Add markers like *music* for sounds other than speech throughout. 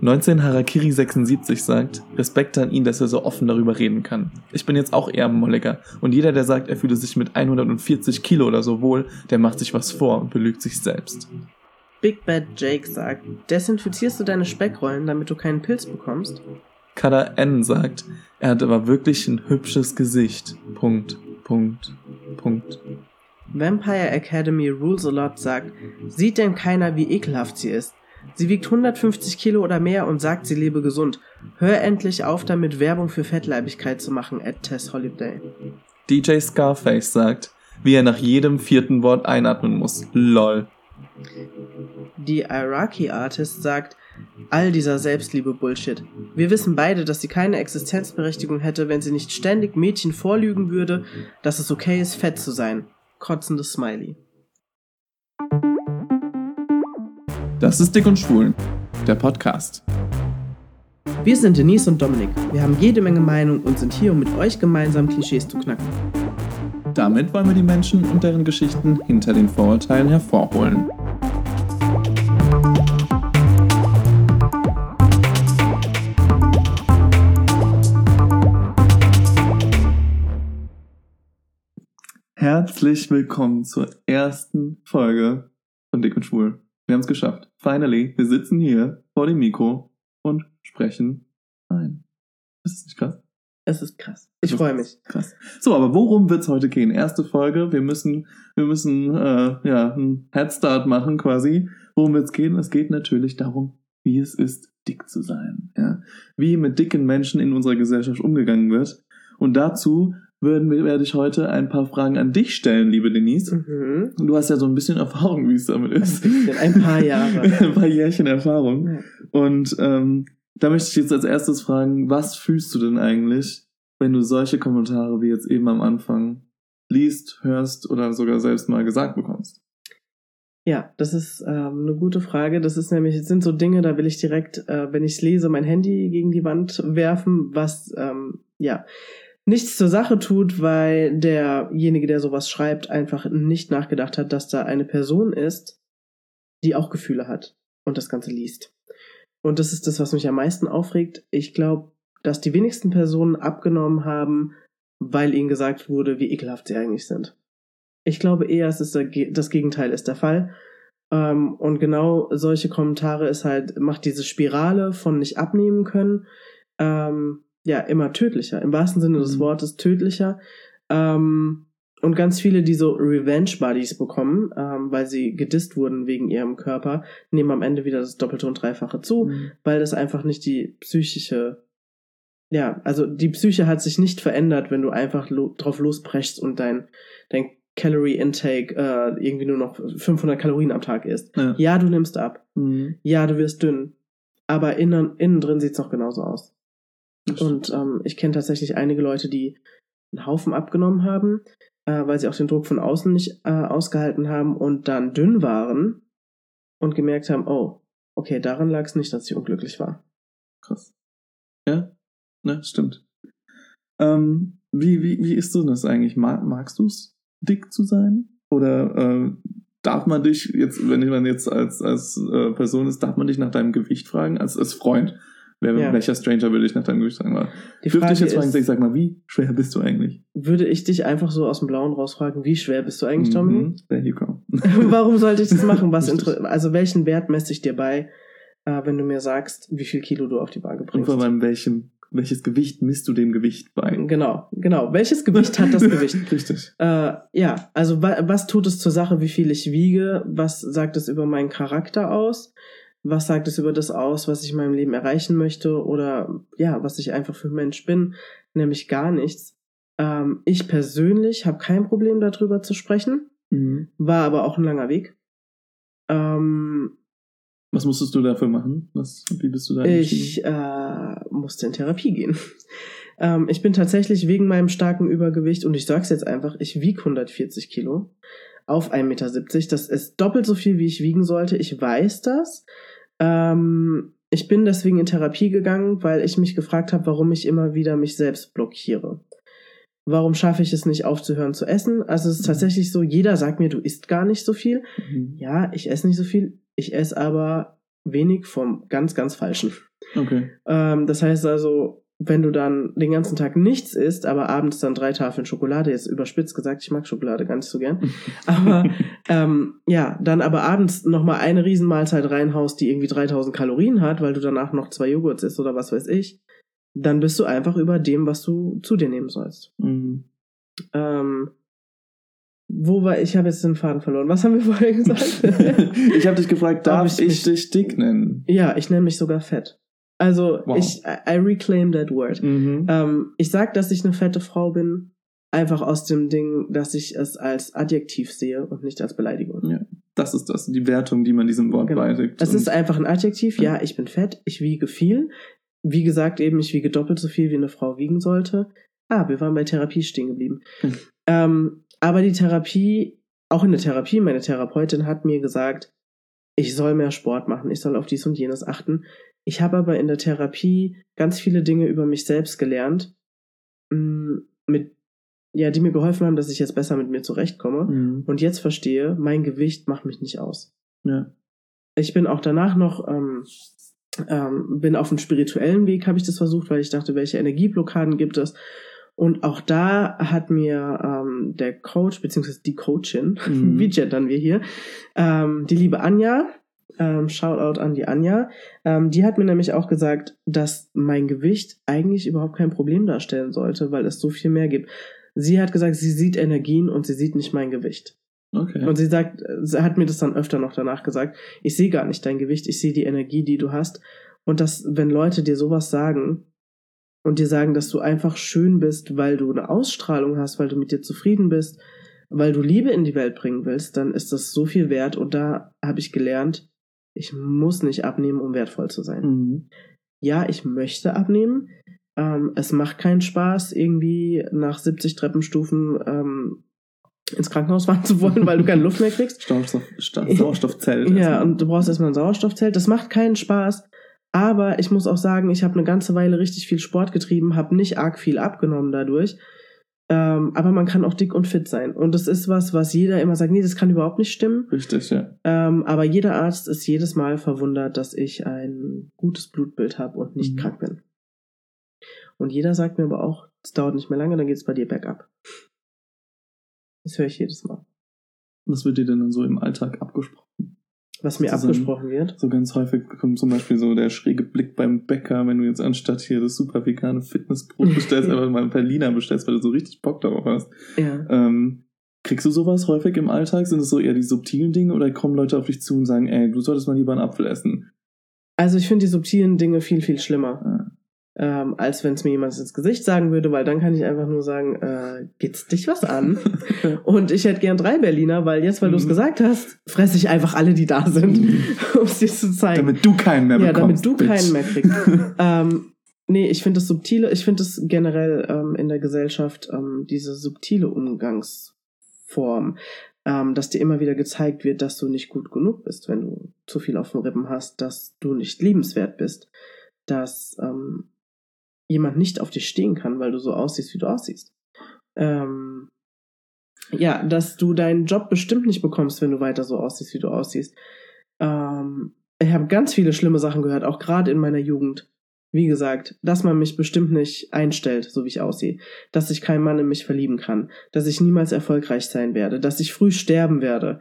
19 Harakiri 76 sagt, Respekt an ihn, dass er so offen darüber reden kann. Ich bin jetzt auch eher molliger und jeder, der sagt, er fühle sich mit 140 Kilo oder so wohl, der macht sich was vor und belügt sich selbst. Big Bad Jake sagt, desinfizierst du deine Speckrollen, damit du keinen Pilz bekommst? Kada N sagt, er hat aber wirklich ein hübsches Gesicht. Punkt, Punkt, Punkt. Vampire Academy Rules a Lot sagt, sieht denn keiner, wie ekelhaft sie ist? Sie wiegt 150 Kilo oder mehr und sagt, sie lebe gesund. Hör endlich auf damit, Werbung für Fettleibigkeit zu machen, at Tess Holiday. DJ Scarface sagt, wie er nach jedem vierten Wort einatmen muss. LOL. Die Iraqi Artist sagt, all dieser Selbstliebe-Bullshit. Wir wissen beide, dass sie keine Existenzberechtigung hätte, wenn sie nicht ständig Mädchen vorlügen würde, dass es okay ist, fett zu sein. Kotzendes Smiley. Das ist Dick und Schwul, der Podcast. Wir sind Denise und Dominik. Wir haben jede Menge Meinung und sind hier, um mit euch gemeinsam Klischees zu knacken. Damit wollen wir die Menschen und deren Geschichten hinter den Vorurteilen hervorholen. Herzlich willkommen zur ersten Folge von Dick und Schwul. Wir haben es geschafft. Finally, wir sitzen hier vor dem Mikro und sprechen ein. Ist das nicht krass? Es ist krass. Ich freue mich. Krass. So, aber worum wird's heute gehen? Erste Folge. Wir müssen, wir müssen äh, ja einen Headstart machen quasi. Worum wird's gehen? Es geht natürlich darum, wie es ist, dick zu sein. Ja? Wie mit dicken Menschen in unserer Gesellschaft umgegangen wird. Und dazu würden, werde ich heute ein paar Fragen an dich stellen, liebe Denise. Mhm. Du hast ja so ein bisschen Erfahrung, wie es damit ist. Ein paar *laughs* Jahre. ein paar Jährchen Erfahrung. Ja. Und ähm, da möchte ich jetzt als erstes fragen, was fühlst du denn eigentlich, wenn du solche Kommentare wie jetzt eben am Anfang liest, hörst oder sogar selbst mal gesagt bekommst? Ja, das ist ähm, eine gute Frage. Das ist nämlich, es sind so Dinge, da will ich direkt, äh, wenn ich es lese, mein Handy gegen die Wand werfen, was ähm, ja nichts zur Sache tut, weil derjenige, der sowas schreibt, einfach nicht nachgedacht hat, dass da eine Person ist, die auch Gefühle hat und das Ganze liest. Und das ist das, was mich am meisten aufregt. Ich glaube, dass die wenigsten Personen abgenommen haben, weil ihnen gesagt wurde, wie ekelhaft sie eigentlich sind. Ich glaube eher, es ist das Gegenteil ist der Fall. Ähm, und genau solche Kommentare ist halt, macht diese Spirale von nicht abnehmen können, ähm, ja, immer tödlicher. Im wahrsten Sinne des Mhm. Wortes tödlicher. Ähm, und ganz viele, die so Revenge-Buddies bekommen, ähm, weil sie gedisst wurden wegen ihrem Körper, nehmen am Ende wieder das Doppelte und Dreifache zu, weil das einfach nicht die psychische, ja, also die Psyche hat sich nicht verändert, wenn du einfach lo drauf losbrechst und dein, dein Calorie Intake äh, irgendwie nur noch 500 Kalorien am Tag isst. Ja. Ja, du nimmst ab. Mhm. Ja, du wirst dünn. Aber innen, innen drin sieht's noch genauso aus. Und ähm, ich kenne tatsächlich einige Leute, die einen Haufen abgenommen haben, äh, weil sie auch den Druck von außen nicht äh, ausgehalten haben und dann dünn waren und gemerkt haben, oh, okay, daran lag es nicht, dass ich unglücklich war. Krass. Ja, ne, stimmt. Ähm, wie, wie, wie ist du das eigentlich? Mag, magst du es, dick zu sein? Oder äh, darf man dich jetzt, wenn man jetzt als, als äh, Person ist, darf man dich nach deinem Gewicht fragen? Als, als Freund? Wer, Ja. Welcher Stranger würde dich nach deinem Gewicht? Die Dürfte ich jetzt fragen, ist, sag mal, wie schwer bist du eigentlich? würde ich dich einfach so aus dem Blauen rausfragen, wie schwer bist du eigentlich, Dominik? Mhm, there you go. *laughs* Warum sollte ich das *laughs* machen? Was also welchen Wert messe ich dir bei, äh, wenn du mir sagst, wie viel Kilo du auf die Waage Und bringst? vor allem, welchem, welches Gewicht misst du dem Gewicht bei? Genau, genau. Welches Gewicht hat das Gewicht? *laughs* Richtig. Äh, ja, also wa was tut es zur Sache, wie viel ich wiege? Was sagt es über meinen Charakter aus? Was sagt es über das aus, was ich in meinem Leben erreichen möchte? Oder ja, was ich einfach für ein Mensch bin? Nämlich gar nichts. Ähm, ich persönlich habe kein Problem darüber zu sprechen, Mhm. war aber auch ein langer Weg. Ähm, Was musstest du dafür machen? Was, wie bist du da ich äh, musste in Therapie gehen. *laughs* ähm, ich bin tatsächlich wegen meinem starken Übergewicht, und ich sag's jetzt einfach, ich wieg 140 Kilo auf 1,70 Meter. Das ist doppelt so viel, wie ich wiegen sollte. Ich weiß das. Ähm, ich bin deswegen in Therapie gegangen, weil ich mich gefragt habe, warum ich immer wieder mich selbst blockiere. Warum schaffe ich es nicht aufzuhören zu essen? Also es ist tatsächlich so, jeder sagt mir, du isst gar nicht so viel. Mhm. Ja, ich esse nicht so viel. Ich esse aber wenig vom ganz, ganz Falschen. Okay. Ähm, das heißt also, wenn du dann den ganzen Tag nichts isst, aber abends dann drei Tafeln Schokolade, jetzt überspitzt gesagt, ich mag Schokolade gar nicht so gern, *laughs* aber ähm, ja, dann aber abends nochmal eine Riesenmahlzeit reinhaust, die irgendwie 3000 Kalorien hat, weil du danach noch zwei Joghurts isst oder was weiß ich, dann bist du einfach über dem, was du zu dir nehmen sollst. Mhm. Ähm, wo war ich? habe jetzt den Faden verloren. Was haben wir *laughs* vorher gesagt? ich habe dich gefragt, darf ich ich, dich dick nennen? ja, ich nenne mich sogar fett. Also Wow. ich, I reclaim that word. Mhm. Ähm, ich sag, dass ich eine fette Frau bin, einfach aus dem Ding, dass ich es als Adjektiv sehe und nicht als Beleidigung. Ja, das ist das, die Wertung, die man diesem Wort Genau. beiträgt. Es ist einfach ein Adjektiv. Ja, ich bin fett, ich wiege viel. Wie gesagt, eben, ich wiege doppelt so viel, wie eine Frau wiegen sollte. Ah, wir waren bei Therapie stehen geblieben. Hm. *laughs* Ähm, aber die Therapie, auch in der Therapie, meine Therapeutin hat mir gesagt, ich soll mehr Sport machen, ich soll auf dies und jenes achten. Ich habe aber in der Therapie ganz viele Dinge über mich selbst gelernt, mh, mit, ja, die mir geholfen haben, dass ich jetzt besser mit mir zurechtkomme. Mhm. Und jetzt verstehe, mein Gewicht macht mich nicht aus Ja. ich bin auch danach noch, ähm, ähm, bin auf dem spirituellen Weg, habe ich das versucht, weil ich dachte, welche Energieblockaden gibt es. Und auch da hat mir ähm, der Coach, beziehungsweise die Coachin, *laughs* Mhm. wie gendern wir hier, ähm, die liebe Anja, ähm, Shoutout an die Anja, ähm, die hat mir nämlich auch gesagt, dass mein Gewicht eigentlich überhaupt kein Problem darstellen sollte, weil es so viel mehr gibt. Sie hat gesagt, sie sieht Energien und sie sieht nicht mein Gewicht. Okay. Und sie sagt, sie hat mir das dann öfter noch danach gesagt, ich sehe gar nicht dein Gewicht, ich sehe die Energie, die du hast. Und dass, wenn Leute dir sowas sagen und dir sagen, dass du einfach schön bist, weil du eine Ausstrahlung hast, weil du mit dir zufrieden bist, weil du Liebe in die Welt bringen willst, dann ist das so viel wert. Und da habe ich gelernt, ich muss nicht abnehmen, um wertvoll zu sein Mhm. ja, ich möchte abnehmen. Ähm, es macht keinen Spaß, irgendwie nach 70 Treppenstufen ähm, ins Krankenhaus *laughs* fahren zu wollen, weil du keine Luft mehr kriegst. Sauerstoff, Sauerstoffzelt. Ja, erstmal. und du brauchst erstmal ein Sauerstoffzelt. Das macht keinen Spaß. Aber ich muss auch sagen, ich habe eine ganze Weile richtig viel Sport getrieben, habe nicht arg viel abgenommen dadurch. Ähm, aber man kann auch dick und fit sein. Und das ist was, was jeder immer sagt, nee, das kann überhaupt nicht stimmen. Richtig, ja. Ähm, aber jeder Arzt ist jedes Mal verwundert, dass ich ein gutes Blutbild habe und nicht Mhm. krank bin. Und jeder sagt mir aber auch, es dauert nicht mehr lange, dann geht es bei dir bergab. Das höre ich jedes Mal. Was wird dir denn dann so im Alltag abgesprochen? Was mir Zusammen. abgesprochen wird. So ganz häufig kommt zum Beispiel so der schräge Blick beim Bäcker, wenn du jetzt anstatt hier das super vegane Fitnessbrot *laughs* bestellst, einfach mal ein Berliner bestellst, weil du so richtig Bock darauf hast. Ja. Ähm, kriegst du sowas häufig im Alltag? Sind es so eher die subtilen Dinge oder kommen Leute auf dich zu und sagen, ey, du solltest mal lieber einen Apfel essen? Also ich finde die subtilen Dinge viel, viel schlimmer, Ah. Ähm, als wenn es mir jemand ins Gesicht sagen würde, weil dann kann ich einfach nur sagen, äh, geht's dich was an? *laughs* Und ich hätte gern drei Berliner, weil jetzt, weil du es Mhm. gesagt hast, fresse ich einfach alle, die da sind, *laughs* um es dir zu zeigen. Damit du keinen mehr ja, bekommst. damit du Bitch. keinen mehr kriegst. *laughs* ähm, nee, ich finde das subtile, ich finde es generell ähm, in der Gesellschaft ähm, diese subtile Umgangsform, ähm, dass dir immer wieder gezeigt wird, dass du nicht gut genug bist, wenn du zu viel auf den Rippen hast, dass du nicht liebenswert bist, dass ähm, jemand nicht auf dich stehen kann, weil du so aussiehst, wie du aussiehst. Ähm, ja, dass du deinen Job bestimmt nicht bekommst, wenn du weiter so aussiehst, wie du aussiehst. Ähm, ich habe ganz viele schlimme Sachen gehört, auch gerade in meiner Jugend. Wie gesagt, dass man mich bestimmt nicht einstellt, so wie ich aussehe. Dass sich kein Mann in mich verlieben kann. Dass ich niemals erfolgreich sein werde. Dass ich früh sterben werde.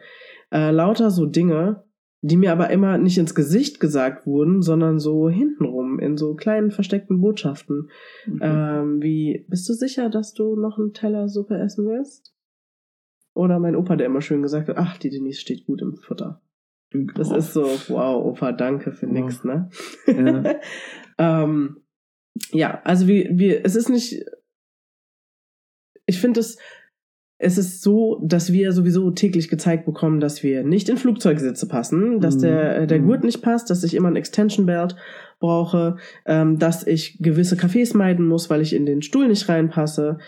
Äh, lauter so Dinge, die mir aber immer nicht ins Gesicht gesagt wurden, sondern so hintenrum, in so kleinen versteckten Botschaften. Mhm. Ähm, wie, bist du sicher, dass du noch einen Teller Suppe essen willst? Oder mein Opa, der immer schön gesagt hat, ach, die Denise steht gut im Futter. Das Oh. ist so, wow, Opa, danke für Wow. nix, ne? Ja. *laughs* ähm, ja, also wie, wie, es ist nicht, ich finde es, es ist so, dass wir sowieso täglich gezeigt bekommen, dass wir nicht in Flugzeugsitze passen, dass Mhm. der, der Mhm. Gurt nicht passt, dass ich immer ein Extension Belt brauche, ähm, dass ich gewisse Cafés meiden muss, weil ich in den Stuhl nicht reinpasse.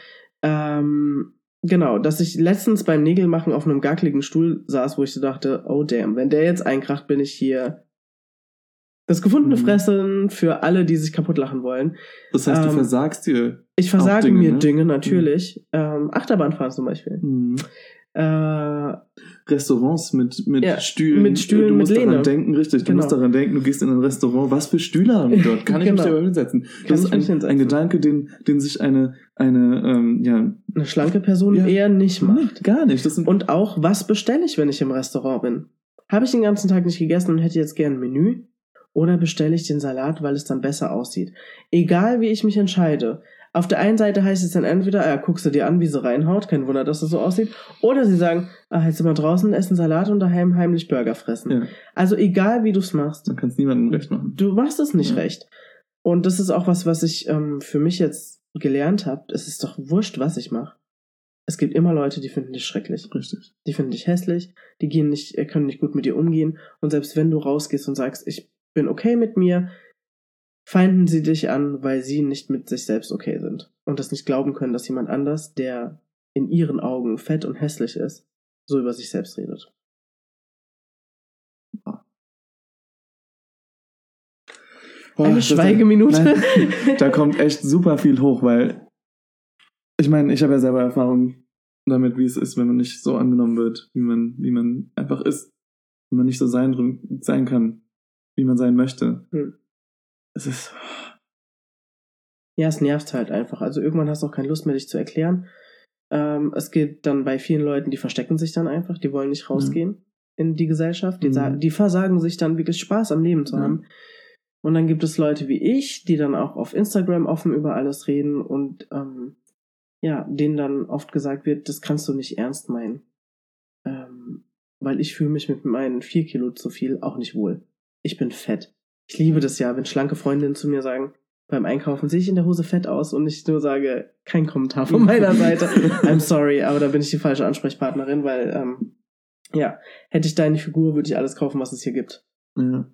Ähm, genau, dass ich letztens beim Nägelmachen auf einem gackligen Stuhl saß, wo ich so dachte, oh damn, wenn der jetzt einkracht, bin ich hier das gefundene Mhm. Fressen für alle, die sich kaputt lachen wollen. Das heißt, du ähm, versagst dir. Ich versage Dinge, mir ne? Dinge natürlich. Ähm, Achterbahnfahren zum Beispiel. Mhm. Äh, Restaurants mit, mit Ja, Stühlen. mit Stühlen, du musst mit daran Lehne. denken, richtig. Du Genau. musst daran denken, du gehst in ein Restaurant. Was für Stühle haben die dort? *laughs* Kann ich mich Genau. da hinsetzen? Kann Das ist ein, mich hinsetzen. ein Gedanke, den, den sich eine, eine ähm, ja, Eine schlanke Person Ja. eher nicht macht. gar nicht. Das sind Und auch, was bestelle ich, wenn ich im Restaurant bin? Habe ich den ganzen Tag nicht gegessen und hätte jetzt gern ein Menü? Oder bestelle ich den Salat, weil es dann besser aussieht? Egal, wie ich mich entscheide. Auf der einen Seite heißt es dann entweder, ja, guckst du dir an, wie sie reinhaut, kein Wunder, dass es so aussieht. Oder sie sagen, ah, jetzt sind wir draußen, essen Salat und daheim heimlich Burger fressen. Ja. Also egal, wie du es machst. man kann es niemandem recht machen. Du machst es nicht Ja. recht. Und das ist auch was, was ich ähm, für mich jetzt gelernt habe. Es ist doch wurscht, was ich mache. Es gibt immer Leute, die finden dich schrecklich. Richtig. Die finden dich hässlich, die gehen nicht, äh, können nicht gut mit dir umgehen. Und selbst wenn du rausgehst und sagst, ich bin okay mit mir, feinden sie dich an, weil sie nicht mit sich selbst okay sind. Und das nicht glauben können, dass jemand anders, der in ihren Augen fett und hässlich ist, so über sich selbst redet. Boah, Eine Schweigeminute. Nein, *laughs* da kommt echt super viel hoch, weil ich meine, ich habe ja selber Erfahrung damit, wie es ist, wenn man nicht so angenommen wird, wie man, wie man einfach ist, wenn man nicht so sein, sein kann, wie man sein möchte. Hm. Es ist, Ja, es nervt halt einfach. Also irgendwann hast du auch keine Lust mehr, dich zu erklären. Ähm, es geht dann bei vielen Leuten, die verstecken sich dann einfach, die wollen nicht rausgehen in die Gesellschaft. Die, Mhm. die versagen sich dann wirklich Spaß am Leben zu Ja. haben. Und dann gibt es Leute wie ich, die dann auch auf Instagram offen über alles reden und ähm, ja, denen dann oft gesagt wird, das kannst du nicht ernst meinen. Ähm, weil ich fühle mich mit meinen vier Kilo zu viel auch nicht wohl. Ich bin fett. Ich liebe das ja, wenn schlanke Freundinnen zu mir sagen, beim Einkaufen sehe ich in der Hose fett aus und ich nur sage, kein Kommentar von meiner *laughs* Seite. I'm sorry, aber da bin ich die falsche Ansprechpartnerin, weil, ähm, ja, hätte ich deine Figur, würde ich alles kaufen, was es hier gibt. ja,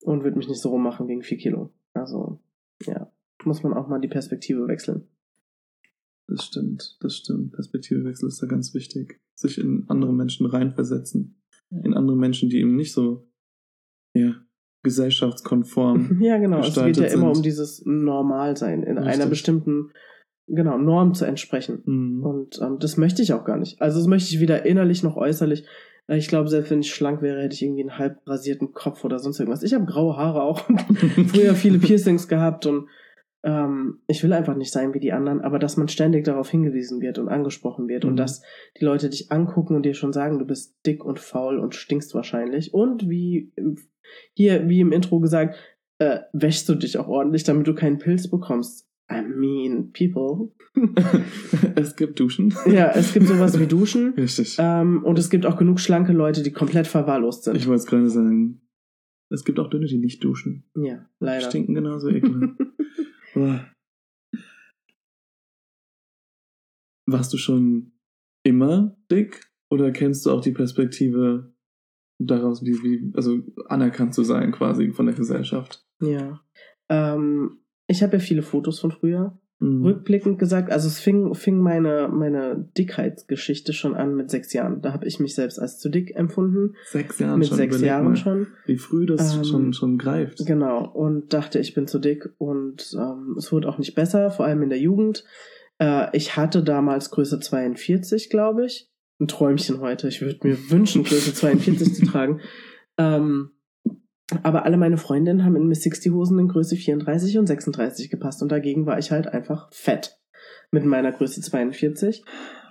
Und würde mich nicht so rummachen wegen vier Kilo. Also, ja, muss man auch mal die Perspektive wechseln. das stimmt, das stimmt. Perspektivewechsel ist da ganz wichtig. Sich in andere Menschen reinversetzen. In andere Menschen, die eben nicht so, ja, gesellschaftskonform *laughs* Ja, genau. Es geht ja gestaltet immer sind. um dieses Normalsein, in einer Richtig. bestimmten, genau, Norm zu entsprechen. Mhm. Und ähm, das möchte ich auch gar nicht. Also das möchte ich weder innerlich noch äußerlich. Äh, Ich glaube, selbst wenn ich schlank wäre, hätte ich irgendwie einen halb rasierten Kopf oder sonst irgendwas. Ich habe graue Haare auch und *laughs* früher viele Piercings gehabt und ähm, ich will einfach nicht sein wie die anderen, aber dass man ständig darauf hingewiesen wird und angesprochen wird Mhm. und dass die Leute dich angucken und dir schon sagen, du bist dick und faul und stinkst wahrscheinlich. Und wie hier, wie im Intro gesagt, äh, wäschst du dich auch ordentlich, damit du keinen Pilz bekommst. I mean, people. *laughs* es gibt Duschen. Ja, es gibt sowas wie Duschen. *laughs* Richtig. Ähm, und es gibt auch genug schlanke Leute, die komplett verwahrlost sind. Ich wollte es gerade sagen. Es gibt auch Dünne, die nicht duschen. ja, leider. Stinken genauso ekelhaft. *laughs* Warst du schon immer dick? Oder kennst du auch die Perspektive daraus, wie, wie, also anerkannt zu sein quasi von der Gesellschaft? ja. Ähm, ich habe ja viele Fotos von früher. Mhm. Rückblickend gesagt, also es fing, fing meine, meine Dickheitsgeschichte schon an mit sechs Jahren. Da habe ich mich selbst als zu dick empfunden. Sechs Jahren mit schon. sechs überleg Jahren mal, schon. Wie früh das Ähm, schon, schon greift. Genau. Und dachte, ich bin zu dick. Und ähm, es wurde auch nicht besser, vor allem in der Jugend. Äh, ich hatte damals Größe 42, glaube ich. Ein Träumchen heute. Ich würde mir wünschen, Größe *laughs* 42 zu tragen. Ähm, aber alle meine Freundinnen haben in Miss 60 Hosen in Größe 34 und 36 gepasst. Und dagegen war ich halt einfach fett mit meiner Größe 42.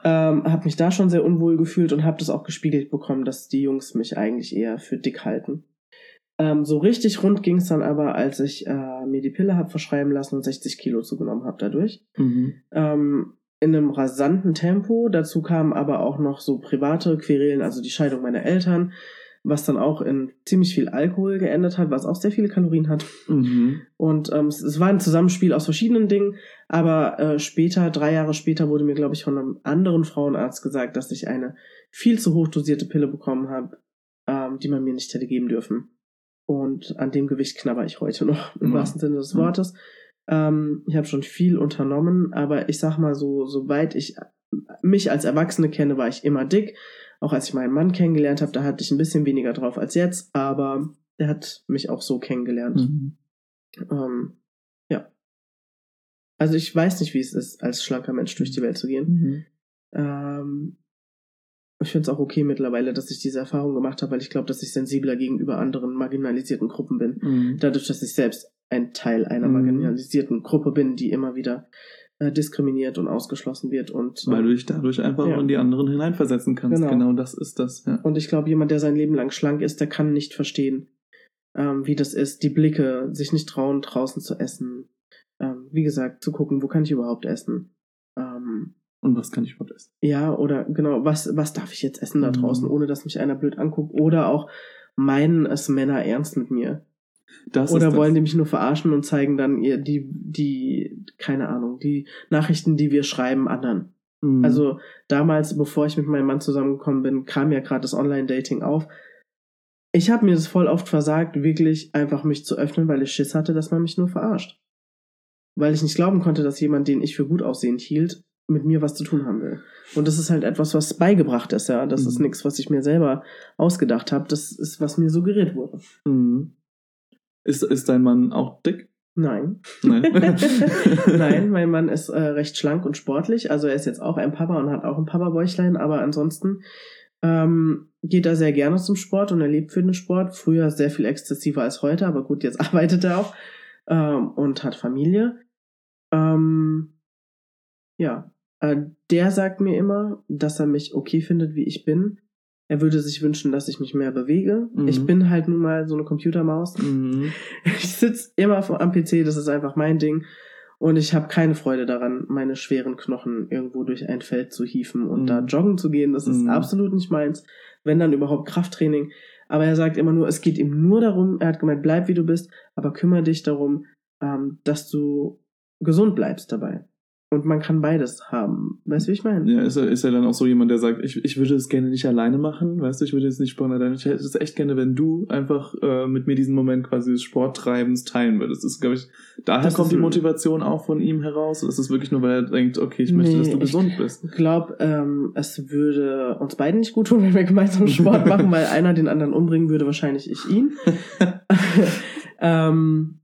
Ähm, habe mich da schon sehr unwohl gefühlt und habe das auch gespiegelt bekommen, dass die Jungs mich eigentlich eher für dick halten. Ähm, so richtig rund ging es dann aber, als ich äh, mir die Pille habe verschreiben lassen und 60 Kilo zugenommen habe dadurch. Mhm. Ähm, in einem rasanten Tempo. Dazu kamen aber auch noch so private Querelen, also die Scheidung meiner Eltern, was dann auch in ziemlich viel Alkohol geendet hat, was auch sehr viele Kalorien hat. Mhm. Und ähm, es, es war ein Zusammenspiel aus verschiedenen Dingen, aber äh, später, drei Jahre später, wurde mir, glaube ich, von einem anderen Frauenarzt gesagt, dass ich eine viel zu hoch dosierte Pille bekommen habe, ähm, die man mir nicht hätte geben dürfen. Und an dem Gewicht knabber ich heute noch, im Ja. wahrsten Sinne des Ja. Wortes. Ähm, ich habe schon viel unternommen, aber ich sag mal so, soweit ich mich als Erwachsene kenne, war ich immer dick. Auch als ich meinen Mann kennengelernt habe, da hatte ich ein bisschen weniger drauf als jetzt, aber der hat mich auch so kennengelernt. Mhm. Ähm, ja. Also ich weiß nicht, wie es ist, als schlanker Mensch durch die Welt zu gehen. Mhm. Ähm, ich finde es auch okay mittlerweile, dass ich diese Erfahrung gemacht habe, weil ich glaube, dass ich sensibler gegenüber anderen marginalisierten Gruppen bin. Mhm. Dadurch, dass ich selbst ein Teil einer Mhm. marginalisierten Gruppe bin, die immer wieder äh, diskriminiert und ausgeschlossen wird. Und, Weil du dich dadurch einfach Ja. in die anderen hineinversetzen kannst. Genau. Genau, das ist das. Ja. Und ich glaube, jemand, der sein Leben lang schlank ist, der kann nicht verstehen, ähm, wie das ist, die Blicke, sich nicht trauen, draußen zu essen. Ähm, wie gesagt, zu gucken, wo kann ich überhaupt essen. Ähm, Und was kann ich überhaupt essen? ja, oder genau, was, was darf ich jetzt essen da Mhm. draußen, ohne dass mich einer blöd anguckt? Oder auch meinen es Männer ernst mit mir. Das Oder ist wollen die mich nur verarschen und zeigen dann ihr die, die, keine Ahnung, die Nachrichten, die wir schreiben, anderen. Mhm. Also damals, bevor ich mit meinem Mann zusammengekommen bin, kam ja gerade das Online-Dating auf. Ich habe mir das voll oft versagt, wirklich einfach mich zu öffnen, weil ich Schiss hatte, dass man mich nur verarscht. Weil ich nicht glauben konnte, dass jemand, den ich für gut aussehend hielt, mit mir was zu tun haben will. Und das ist halt etwas, was beigebracht ist, ja. Das ist Mhm. nichts, was ich mir selber ausgedacht habe. Das ist, was mir suggeriert wurde. Mhm. Ist, ist dein Mann auch dick? Nein. Nein. *laughs* *laughs* Nein, mein Mann ist äh, recht schlank und sportlich. Also er ist jetzt auch ein Papa und hat auch ein Papa-Bäuchlein, aber ansonsten ähm, geht er sehr gerne zum Sport und er lebt für den Sport. Früher sehr viel exzessiver als heute, aber gut, jetzt *laughs* arbeitet er auch ähm, und hat Familie. Ähm, ja, äh, der sagt mir immer, dass er mich okay findet, wie ich bin. Er würde sich wünschen, dass ich mich mehr bewege. Mhm. Ich bin halt nun mal so eine Computermaus. Mhm. *laughs* Ich sitze immer am PC, das ist einfach mein Ding. Und ich habe keine Freude daran, meine schweren Knochen irgendwo durch ein Feld zu hieven und Mhm. da joggen zu gehen. Das ist Mhm. absolut nicht meins. Wenn dann überhaupt Krafttraining. Aber er sagt immer nur, es geht ihm nur darum, er hat gemeint, bleib wie du bist, aber kümmere dich darum, ähm, dass du gesund bleibst dabei. Und man kann beides haben. Weißt du, wie ich meine? Ja, ist er, ist er dann auch so jemand, der sagt, ich, ich würde es gerne nicht alleine machen, weißt du, ich würde jetzt nicht Sport alleine, ich hätte es echt gerne, wenn du einfach äh, mit mir diesen Moment quasi des Sporttreibens teilen würdest. Das ist, glaube ich, daher Das kommt die Motivation auch von ihm heraus. Das ist wirklich nur, weil er denkt, okay, ich möchte, Nee, dass du gesund bist. Ich glaube, ähm, es würde uns beiden nicht gut tun, *laughs* wenn wir gemeinsam Sport machen, weil einer den anderen umbringen würde, wahrscheinlich ich ihn. *laughs* *laughs* ähm,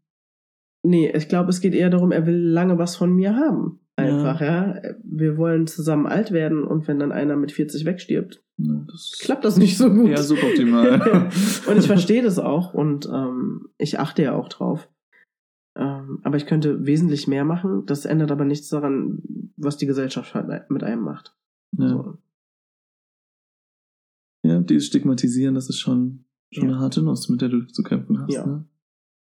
nee, ich glaube, es geht eher darum, er will lange was von mir haben. Einfach, ja. Wir wollen zusammen alt werden und wenn dann einer mit 40 wegstirbt, Ja, das klappt das nicht so gut. Ja, suboptimal. *laughs* und ich verstehe das auch und ähm, ich achte ja auch drauf. Ähm, aber ich könnte wesentlich mehr machen. Das ändert aber nichts daran, was die Gesellschaft halt mit einem macht. ja. So. ja, dieses Stigmatisieren, das ist schon, schon Ja. eine harte Nuss, mit der du zu kämpfen hast. Ja. Ne?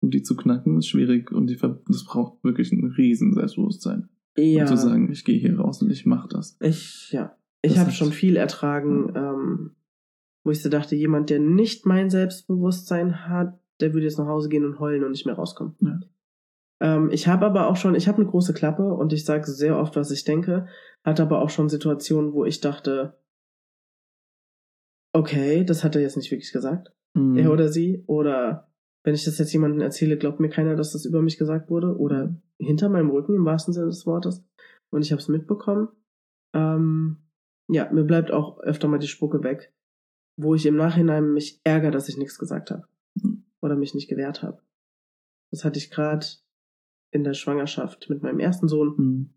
Und die zu knacken ist schwierig und die, das braucht wirklich ein riesen Selbstbewusstsein. Ja. Um zu sagen, ich gehe hier raus und ich mache das. Ich, ja. Ich habe schon viel ertragen, ähm, wo ich so dachte, jemand, der nicht mein Selbstbewusstsein hat, der würde jetzt nach Hause gehen und heulen und nicht mehr rauskommen. Ja. Ähm, ich habe aber auch schon, ich habe eine große Klappe und ich sage sehr oft, was ich denke, hatte aber auch schon Situationen, wo ich dachte, okay, das hat er jetzt nicht wirklich gesagt, Mhm. er oder sie, oder wenn ich das jetzt jemandem erzähle, glaubt mir keiner, dass das über mich gesagt wurde, oder hinter meinem Rücken im wahrsten Sinne des Wortes. Und ich habe es mitbekommen. Ähm, ja, mir bleibt auch öfter mal die Spucke weg, wo ich im Nachhinein mich ärgere, dass ich nichts gesagt habe Mhm. oder mich nicht gewehrt habe. Das hatte ich gerade in der Schwangerschaft mit meinem ersten Sohn. Mhm.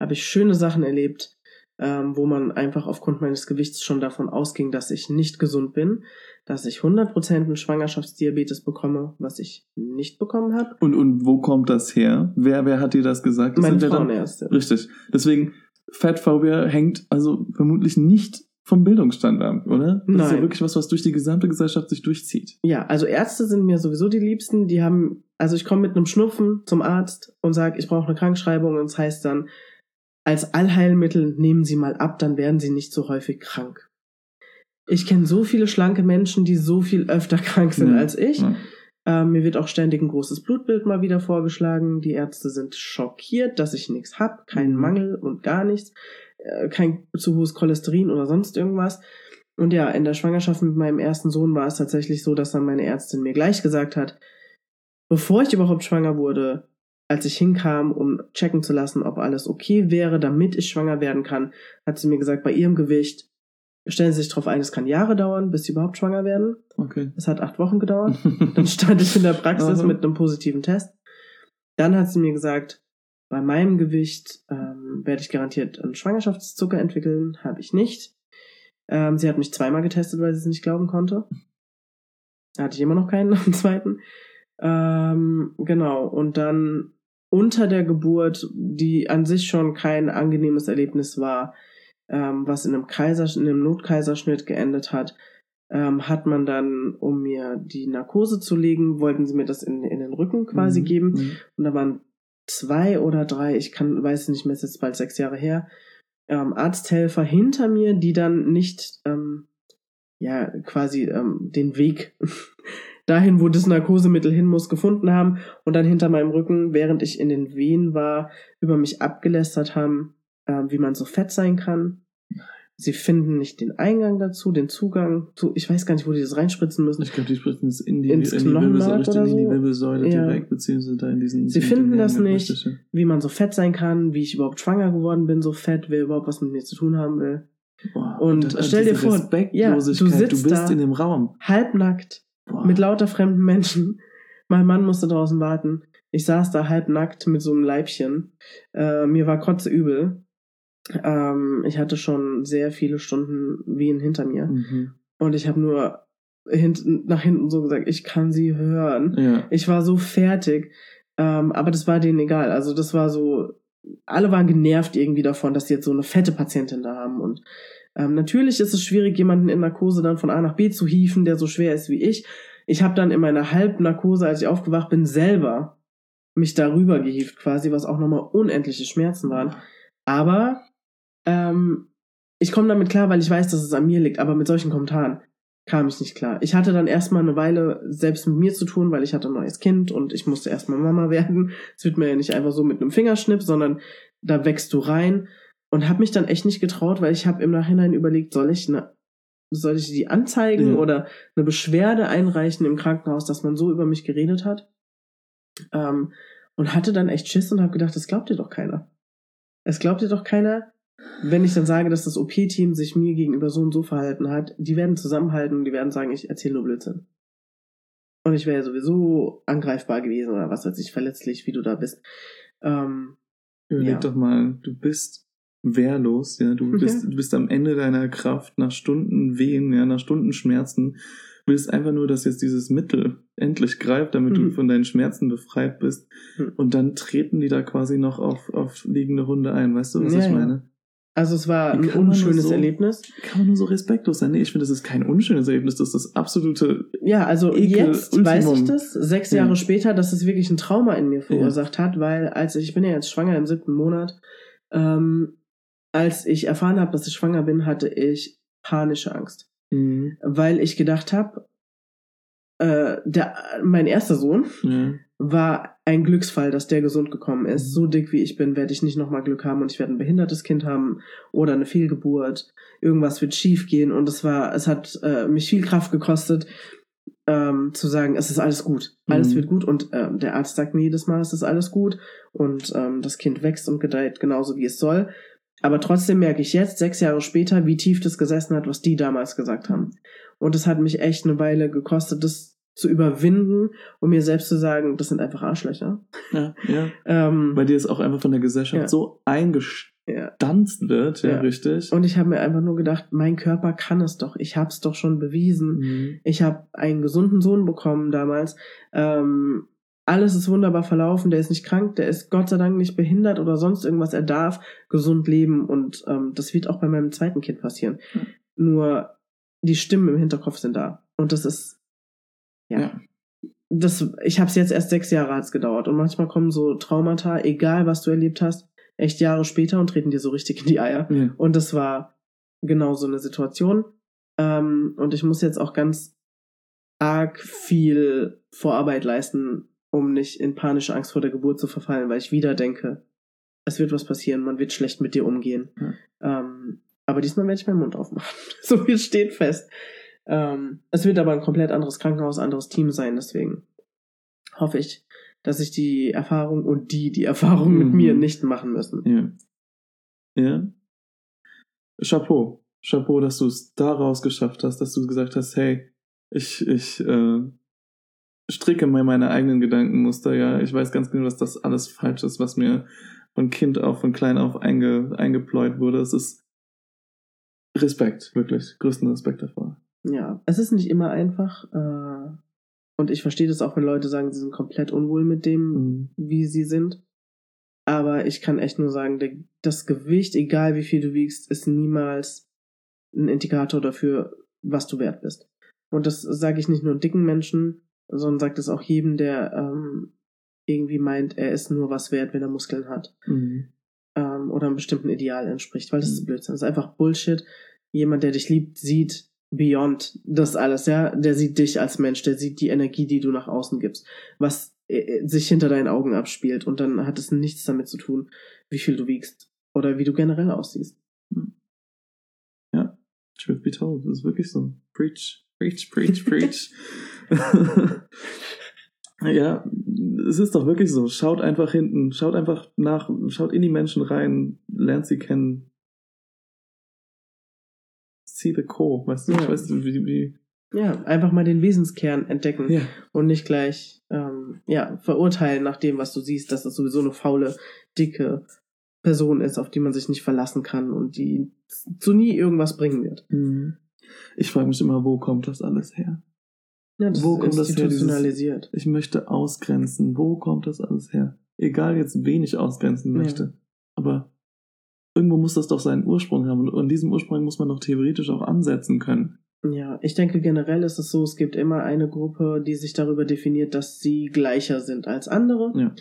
Habe ich schöne Sachen erlebt, ähm, wo man einfach aufgrund meines Gewichts schon davon ausging, dass ich nicht gesund bin, dass ich 100% einen Schwangerschaftsdiabetes bekomme, was ich nicht bekommen habe. Und, und wo kommt das her? Wer, wer hat dir das gesagt? Das Meine Frauenärztin. Richtig. Deswegen, Fettphobia hängt also vermutlich nicht vom Bildungsstand ab, oder? Das ist ja Nein. wirklich was, was durch die gesamte Gesellschaft sich durchzieht. Ja, also Ärzte sind mir sowieso die Liebsten. Die haben, also ich komme mit einem Schnupfen zum Arzt und sage, ich brauche eine Krankschreibung und es heißt dann, als Allheilmittel nehmen Sie mal ab, dann werden Sie nicht so häufig krank. Ich kenne so viele schlanke Menschen, die so viel öfter *laughs* krank sind Ja, als ich. Ja. Ähm, mir wird auch ständig ein großes Blutbild mal wieder vorgeschlagen. Die Ärzte sind schockiert, dass ich nichts hab, keinen Mhm. Mangel und gar nichts, äh, kein zu hohes Cholesterin oder sonst irgendwas. Und ja, in der Schwangerschaft mit meinem ersten Sohn war es tatsächlich so, dass dann meine Ärztin mir gleich gesagt hat, bevor ich überhaupt schwanger wurde, als ich hinkam, um checken zu lassen, ob alles okay wäre, damit ich schwanger werden kann, hat sie mir gesagt, bei ihrem Gewicht stellen Sie sich darauf ein, es kann Jahre dauern, bis Sie überhaupt schwanger werden. Okay. Es hat acht Wochen gedauert. *laughs* Dann stand ich in der Praxis mit einem positiven Test. Dann hat sie mir gesagt, bei meinem Gewicht ähm, werde ich garantiert einen Schwangerschaftszucker entwickeln, habe ich nicht. Ähm, sie hat mich zweimal getestet, weil sie es nicht glauben konnte. Da hatte ich immer noch keinen *laughs* am zweiten. Ähm, genau. Und dann unter der Geburt, die an sich schon kein angenehmes Erlebnis war, ähm, was in einem Kaisers in einem Notkaiserschnitt geendet hat, ähm, hat man dann, um mir die Narkose zu legen, wollten sie mir das in, in den Rücken quasi Mhm, geben. mhm. Und da waren zwei oder drei, ich kann, weiß nicht mehr, ist jetzt bald sechs Jahre her, ähm, Arzthelfer hinter mir, die dann nicht, ähm, ja, quasi ähm, den Weg dahin, wo das Narkosemittel hin muss, gefunden haben und dann hinter meinem Rücken, während ich in den Wehen war, über mich abgelästert haben, ähm, wie man so fett sein kann. Sie finden nicht den Eingang dazu, den Zugang zu, ich weiß gar nicht, wo die das reinspritzen müssen. Ich glaube, die spritzen es in die, Ins in die Wirbelsäule, oder in die so? Wirbelsäule Ja. direkt, beziehungsweise da in diesen. Sie in finden den das nicht. richtig, wie man so fett sein kann, wie ich überhaupt schwanger geworden bin, so fett, wer überhaupt was mit mir zu tun haben will. Boah, Und dann stell dir vor, ja, du sitzt du bist da. in dem Raum. Halbnackt, Boah. mit lauter fremden Menschen. Mein Mann musste draußen warten. Ich saß da halbnackt mit so einem Leibchen. Äh, mir war kotzeübel. Ähm, ich hatte schon sehr viele Stunden Wehen hinter mir. Mhm. Und ich habe nur hinten, nach hinten so gesagt, ich kann sie hören. Ja. Ich war so fertig. Ähm, aber das war denen egal. Also das war so, alle waren genervt irgendwie davon, dass sie jetzt so eine fette Patientin da haben. Und ähm, natürlich ist es schwierig, jemanden in Narkose dann von A nach B zu hieven, der so schwer ist wie ich. Ich habe dann in meiner Halbnarkose, als ich aufgewacht bin, selber mich darüber gehievt quasi, was auch nochmal unendliche Schmerzen waren. Aber ähm, ich komme damit klar, weil ich weiß, dass es an mir liegt. Aber mit solchen Kommentaren kam ich nicht klar. Ich hatte dann erstmal eine Weile selbst mit mir zu tun, weil ich hatte ein neues Kind und ich musste erstmal Mama *laughs* werden. Es wird mir ja nicht einfach so mit einem Fingerschnipp, sondern da wächst du rein und habe mich dann echt nicht getraut, weil ich habe im Nachhinein überlegt, soll ich eine soll ich die anzeigen Ja. oder eine Beschwerde einreichen im Krankenhaus, dass man so über mich geredet hat? Ähm, und hatte dann echt Schiss und habe gedacht, das glaubt dir doch keiner. Es glaubt dir doch keiner, wenn ich dann sage, dass das OP-Team sich mir gegenüber so und so verhalten hat. Die werden zusammenhalten und die werden sagen, ich erzähle nur Blödsinn. Und ich wäre ja sowieso angreifbar gewesen oder was weiß ich, verletzlich, wie du da bist. Ähm, Überleg Ja. doch mal, du bist wehrlos, ja, du Mhm. bist, du bist am Ende deiner Kraft, nach Stunden Wehen, ja, nach Stunden Schmerzen, willst einfach nur, dass jetzt dieses Mittel endlich greift, damit du Mhm. von deinen Schmerzen befreit bist. Mhm. Und dann treten die da quasi noch auf, auf liegende Hunde ein, weißt du, was Ja, ich ja. meine? also es war ein unschönes so- Erlebnis. Kann man nur so respektlos sein? Nee, ich finde, das ist kein unschönes Erlebnis, das ist das absolute, Ja, also Ekel, jetzt Ultimum. weiß ich das, sechs Ja. Jahre später, dass es wirklich ein Trauma in mir verursacht hat, weil als ich, ich bin ja jetzt schwanger im siebten Monat, ähm, als ich erfahren habe, dass ich schwanger bin, hatte ich panische Angst, Mhm. weil ich gedacht habe, äh, der, mein erster Sohn ja, war ein Glücksfall, dass der gesund gekommen Mhm. ist. So dick wie ich bin, werde ich nicht nochmal Glück haben und ich werde ein behindertes Kind haben oder eine Fehlgeburt. Irgendwas wird schief gehen und es war, es hat äh, mich viel Kraft gekostet, ähm, zu sagen, es ist alles gut, alles Mhm. wird gut und ähm, der Arzt sagt mir jedes Mal, es ist alles gut und ähm, das Kind wächst und gedeiht genauso wie es soll. Aber trotzdem merke ich jetzt, sechs Jahre später, wie tief das gesessen hat, was die damals gesagt haben. Und es hat mich echt eine Weile gekostet, das zu überwinden und mir selbst zu sagen, das sind einfach Arschlöcher. ja, ja. Ähm, Weil dir es auch einfach von der Gesellschaft Ja. so eingestanzt ja. wird, ja, Ja. richtig. Und ich habe mir einfach nur gedacht, mein Körper kann es doch. Ich habe es doch schon bewiesen. Mhm. Ich habe einen gesunden Sohn bekommen damals. Ähm, alles ist wunderbar verlaufen. Der ist nicht krank. Der ist Gott sei Dank nicht behindert oder sonst irgendwas. Er darf gesund leben. Und ähm, das wird auch bei meinem zweiten Kind passieren. Mhm. Nur die Stimmen im Hinterkopf sind da. Und das ist, ja. Ja. Das, ich habe es jetzt erst sechs Jahre hat's gedauert. Und manchmal kommen so Traumata, egal was du erlebt hast, echt Jahre später und treten dir so richtig in die Eier. Ja. Und das war genau so eine Situation. Ähm, und ich muss jetzt auch ganz arg viel Vorarbeit leisten, um nicht in panische Angst vor der Geburt zu verfallen, weil ich wieder denke, es wird was passieren, man wird schlecht mit dir umgehen. Ähm, aber diesmal werde ich meinen Mund aufmachen. *laughs* so viel steht fest. Ähm, es wird aber ein komplett anderes Krankenhaus, anderes Team sein, deswegen hoffe ich, dass ich die Erfahrung und die die Erfahrung mit Mhm. mir nicht machen müssen. Ja. Ja. Chapeau. Chapeau, dass du es daraus geschafft hast, dass du gesagt hast, hey, ich, ich äh, stricke mir meine eigenen Gedankenmuster, ja. Ich weiß ganz genau, dass das alles falsch ist, was mir von Kind auf, von klein auf einge, eingepläut wurde. Es ist Respekt, wirklich. Größten Respekt davor. Ja, es ist nicht immer einfach. Äh, und ich verstehe das auch, wenn Leute sagen, sie sind komplett unwohl mit dem, Mhm. wie sie sind. Aber ich kann echt nur sagen, das Gewicht, egal wie viel du wiegst, ist niemals ein Indikator dafür, was du wert bist. Und das sage ich nicht nur dicken Menschen, sondern sagt es auch jedem, der ähm, irgendwie meint, er ist nur was wert, wenn er Muskeln hat Mhm. ähm, oder einem bestimmten Ideal entspricht, weil das ist Mhm. Blödsinn. Das ist einfach Bullshit. Jemand, der dich liebt, sieht beyond das alles, ja. Der sieht dich als Mensch, der sieht die Energie, die du nach außen gibst, was äh, sich hinter deinen Augen abspielt. Und dann hat es nichts damit zu tun, wie viel du wiegst oder wie du generell aussiehst. Ja, truth be told, das ist wirklich so. Preach, preach, preach, *laughs* preach. *laughs* ja, es ist doch wirklich so. Schaut einfach hinten, schaut einfach nach, schaut in die Menschen rein, lernt sie kennen. See the core, weißt du, Ja. ich weiß nicht, wie, wie. Ja, einfach mal den Wesenskern entdecken Ja, und nicht gleich ähm, ja, verurteilen nach dem, was du siehst, dass das sowieso eine faule, dicke Person ist, auf die man sich nicht verlassen kann und die zu nie irgendwas bringen wird. Mhm. Ich frage mich immer, wo kommt das alles her? Ja, das Wo ist kommt das her, dieses- institutionalisiert. Ich möchte ausgrenzen. Wo kommt das alles her? Egal jetzt, wen ich ausgrenzen Ja. möchte. Aber irgendwo muss das doch seinen Ursprung haben. Und an diesem Ursprung muss man doch theoretisch auch ansetzen können. Ja, ich denke generell ist es so, es gibt immer eine Gruppe, die sich darüber definiert, dass sie gleicher sind als andere. Ja.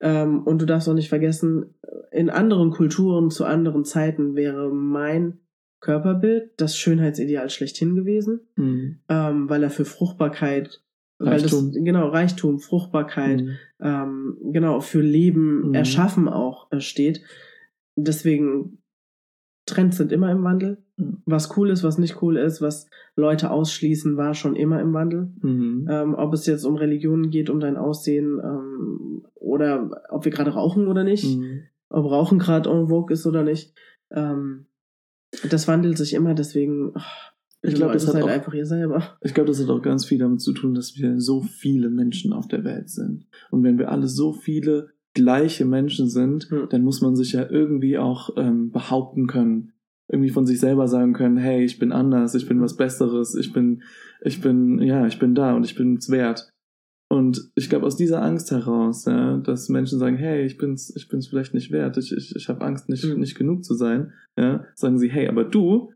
Ähm, und du darfst auch nicht vergessen, in anderen Kulturen zu anderen Zeiten wäre mein Körperbild das Schönheitsideal schlechthin gewesen, Mhm. ähm, weil er für Fruchtbarkeit, Reichtum. weil das, genau, Reichtum, Fruchtbarkeit, Mhm. ähm, genau, für Leben Mhm. erschaffen auch äh, steht. Deswegen, Trends sind immer im Wandel. Mhm. Was cool ist, was nicht cool ist, was Leute ausschließen, war schon immer im Wandel. Mhm. Ähm, ob es jetzt um Religionen geht, um dein Aussehen ähm, oder ob wir gerade rauchen oder nicht, Mhm. ob Rauchen gerade en vogue ist oder nicht. Ähm, das wandelt sich immer, deswegen ach, Ich glaube, das hat seid auch- einfach ihr selber. Ich glaube, das hat auch ganz viel damit zu tun, dass wir so viele Menschen auf der Welt sind. Und wenn wir alle so viele gleiche Menschen sind, Hm. dann muss man sich ja irgendwie auch ähm, behaupten können. Irgendwie von sich selber sagen können, hey, ich bin anders, ich bin was Besseres, ich bin, ich bin, ja, ich bin da und ich bin's wert. Und ich glaube, aus dieser Angst heraus, ja, dass Menschen sagen, hey, ich bin's, ich bin's vielleicht nicht wert, ich, ich, ich habe Angst, nicht, Hm. nicht genug zu sein, ja, sagen sie, hey, aber du,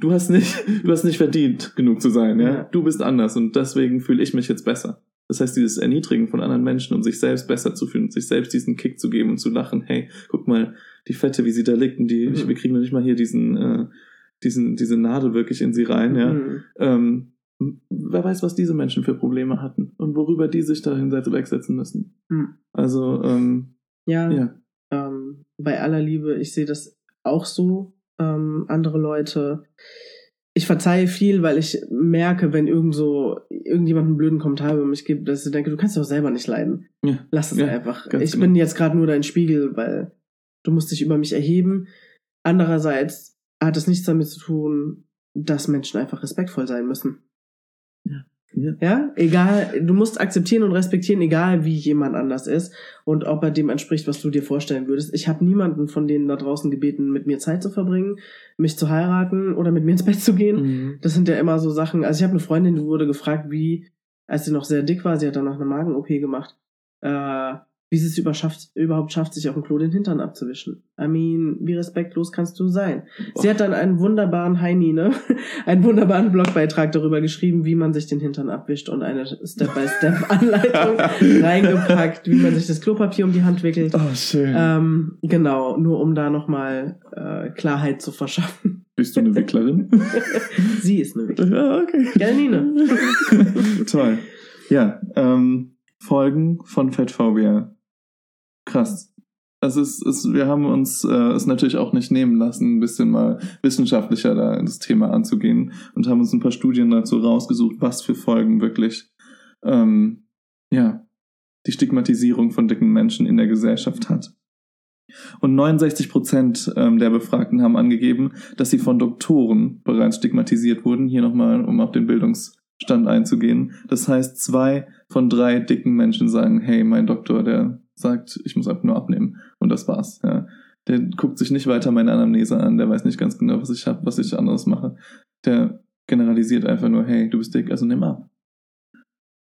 du hast nicht, *laughs* du hast nicht verdient, genug zu sein, ja. Ja. Du bist anders und deswegen fühle ich mich jetzt besser. Das heißt, dieses Erniedrigen von anderen Menschen, um sich selbst besser zu fühlen, sich selbst diesen Kick zu geben und zu lachen, hey, guck mal, die Fette, wie sie da liegt, und die, Mhm. ich, wir kriegen noch nicht mal hier diesen, äh, diesen, diese Nadel wirklich in sie rein, ja. Mhm. Ähm, wer weiß, was diese Menschen für Probleme hatten und worüber die sich da hinsetzen wegsetzen müssen. Mhm. Also, ähm, Ja, ja. ähm, bei aller Liebe, ich sehe das auch so. Ähm, andere Leute, ich verzeihe viel, weil ich merke, wenn irgend so irgendjemand einen blöden Kommentar über mich gibt, dass ich denke, du kannst doch selber nicht leiden. Ja. Lass es Ja, einfach. Ich genau. bin jetzt gerade nur dein Spiegel, weil du musst dich über mich erheben. Andererseits hat es nichts damit zu tun, dass Menschen einfach respektvoll sein müssen. Ja. Ja, egal, du musst akzeptieren und respektieren, egal wie jemand anders ist und ob er dem entspricht, was du dir vorstellen würdest. Ich habe niemanden von denen da draußen gebeten, mit mir Zeit zu verbringen, mich zu heiraten oder mit mir ins Bett zu gehen. Mhm. Das sind ja immer so Sachen. Also ich habe eine Freundin, die wurde gefragt, wie, als sie noch sehr dick war, sie hat dann noch eine Magen-OP gemacht, äh, wie sie es überhaupt schafft, sich auf dem Klo den Hintern abzuwischen. I mean, wie respektlos kannst du sein? Sie hat dann einen wunderbaren Heini, ne? *laughs* einen wunderbaren Blogbeitrag darüber geschrieben, wie man sich den Hintern abwischt und eine Step-by-Step-Anleitung *laughs* reingepackt, wie man sich das Klopapier um die Hand wickelt. Oh, schön. Ähm, genau, nur um da nochmal äh, Klarheit zu verschaffen. Bist du eine Wicklerin? *laughs* Sie ist eine Wicklerin. ja, okay. Nina? Toll. Ja, ähm, Folgen von Fettphobia. Krass. Es ist, es, wir haben uns äh, es natürlich auch nicht nehmen lassen, ein bisschen mal wissenschaftlicher da das Thema anzugehen und haben uns ein paar Studien dazu rausgesucht, was für Folgen wirklich ähm, ja die Stigmatisierung von dicken Menschen in der Gesellschaft hat. Und 69 Prozent ähm, der Befragten haben angegeben, dass sie von Doktoren bereits stigmatisiert wurden. Hier nochmal, um auf den Bildungsstand einzugehen. Das heißt, zwei von drei dicken Menschen sagen, hey, mein Doktor, der sagt, ich muss einfach nur abnehmen. Und das war's. Ja. Der guckt sich nicht weiter meine Anamnese an, der weiß nicht ganz genau, was ich habe, was ich anderes mache. Der generalisiert einfach nur, hey, du bist dick, also nimm ab.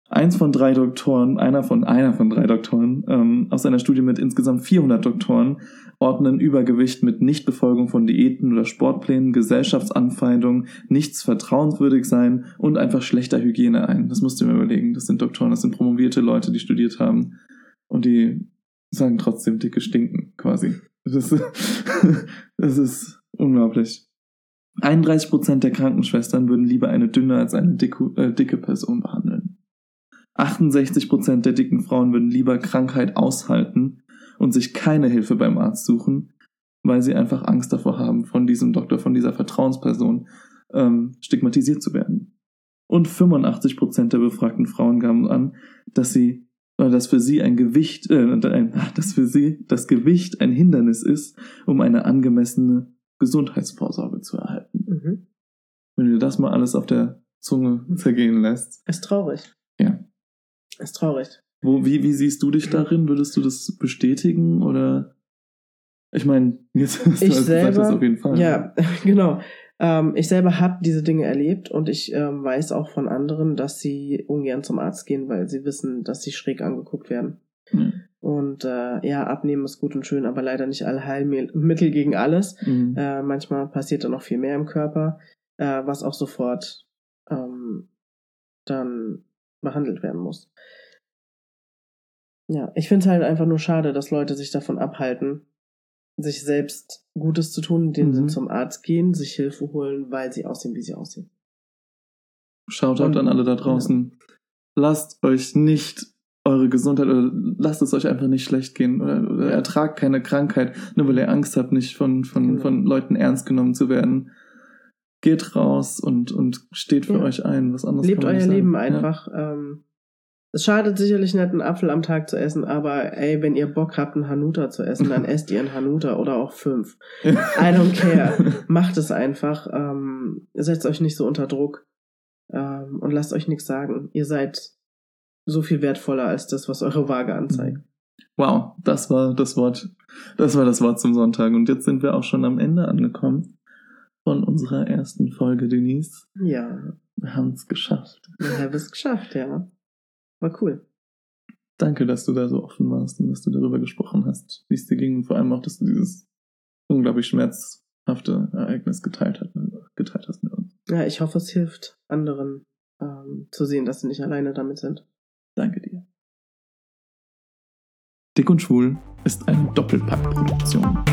Eins von drei Doktoren, einer von einer von drei Doktoren ähm, aus einer Studie mit insgesamt 400 Doktoren ordnen Übergewicht mit Nichtbefolgung von Diäten oder Sportplänen, Gesellschaftsanfeindung, nichts vertrauenswürdig sein und einfach schlechter Hygiene ein. Das musst du mir überlegen. Das sind Doktoren, das sind promovierte Leute, die studiert haben und die sagen trotzdem, dicke stinken quasi. Das ist, *laughs* das ist unglaublich. 31% der Krankenschwestern würden lieber eine dünne als eine dicke, äh, dicke Person behandeln. 68% der dicken Frauen würden lieber Krankheit aushalten und sich keine Hilfe beim Arzt suchen, weil sie einfach Angst davor haben, von diesem Doktor, von dieser Vertrauensperson ähm, stigmatisiert zu werden. Und 85% der befragten Frauen gaben an, dass sie äh, dass für sie ein Gewicht, äh, ein, dass für sie das Gewicht ein Hindernis ist, um eine angemessene Gesundheitsvorsorge zu erhalten. Mhm. Wenn du das mal alles auf der Zunge zergehen lässt. Ist traurig. Ja. Ist traurig. Wo, wie, wie siehst du dich darin? Würdest du das bestätigen oder? Ich meine, jetzt hast ich du also selber, gesagt, das auf jeden Fall. Ja, *laughs* genau. Ähm, ich selber habe diese Dinge erlebt und ich ähm, weiß auch von anderen, dass sie ungern zum Arzt gehen, weil sie wissen, dass sie schräg angeguckt werden. Mhm. Und äh, ja, abnehmen ist gut und schön, aber leider nicht alle Heilmittel gegen alles. Mhm. Äh, manchmal passiert da noch viel mehr im Körper, äh, was auch sofort ähm, dann behandelt werden muss. Ja, ich finde es halt einfach nur schade, dass Leute sich davon abhalten, sich selbst Gutes zu tun, indem Mhm. sie zum Arzt gehen, sich Hilfe holen, weil sie aussehen, wie sie aussehen. Shoutout Und- an alle da draußen. Lasst euch nicht eure Gesundheit oder lasst es euch einfach nicht schlecht gehen oder, oder ertragt keine Krankheit, nur weil ihr Angst habt, nicht von, von, Genau. von Leuten ernst genommen zu werden. Geht raus und, und steht für Ja. euch ein. Was anderes Lebt euer. Leben Ja. einfach. Ähm, es schadet sicherlich nicht, einen Apfel am Tag zu essen, aber ey, wenn ihr Bock habt, einen Hanuta zu essen, dann esst ihr einen Hanuta oder auch fünf. I don't care. Macht es einfach. Ähm, setzt euch nicht so unter Druck ähm, und lasst euch nichts sagen. Ihr seid so viel wertvoller als das, was eure Waage anzeigt. Wow, das war das Wort. Das war das Wort zum Sonntag. Und jetzt sind wir auch schon am Ende angekommen von unserer ersten Folge, Denise. Ja, Wir haben es geschafft. wir haben es geschafft, ja. War cool. Danke, dass du da so offen warst und dass du darüber gesprochen hast, wie es dir ging und vor allem auch, dass du dieses unglaublich schmerzhafte Ereignis geteilt, hat, geteilt hast mit uns. Ja, ich hoffe, es hilft anderen ähm, zu sehen, dass sie nicht alleine damit sind. Danke dir. Dick und Schwul ist eine Doppelpack-Produktion.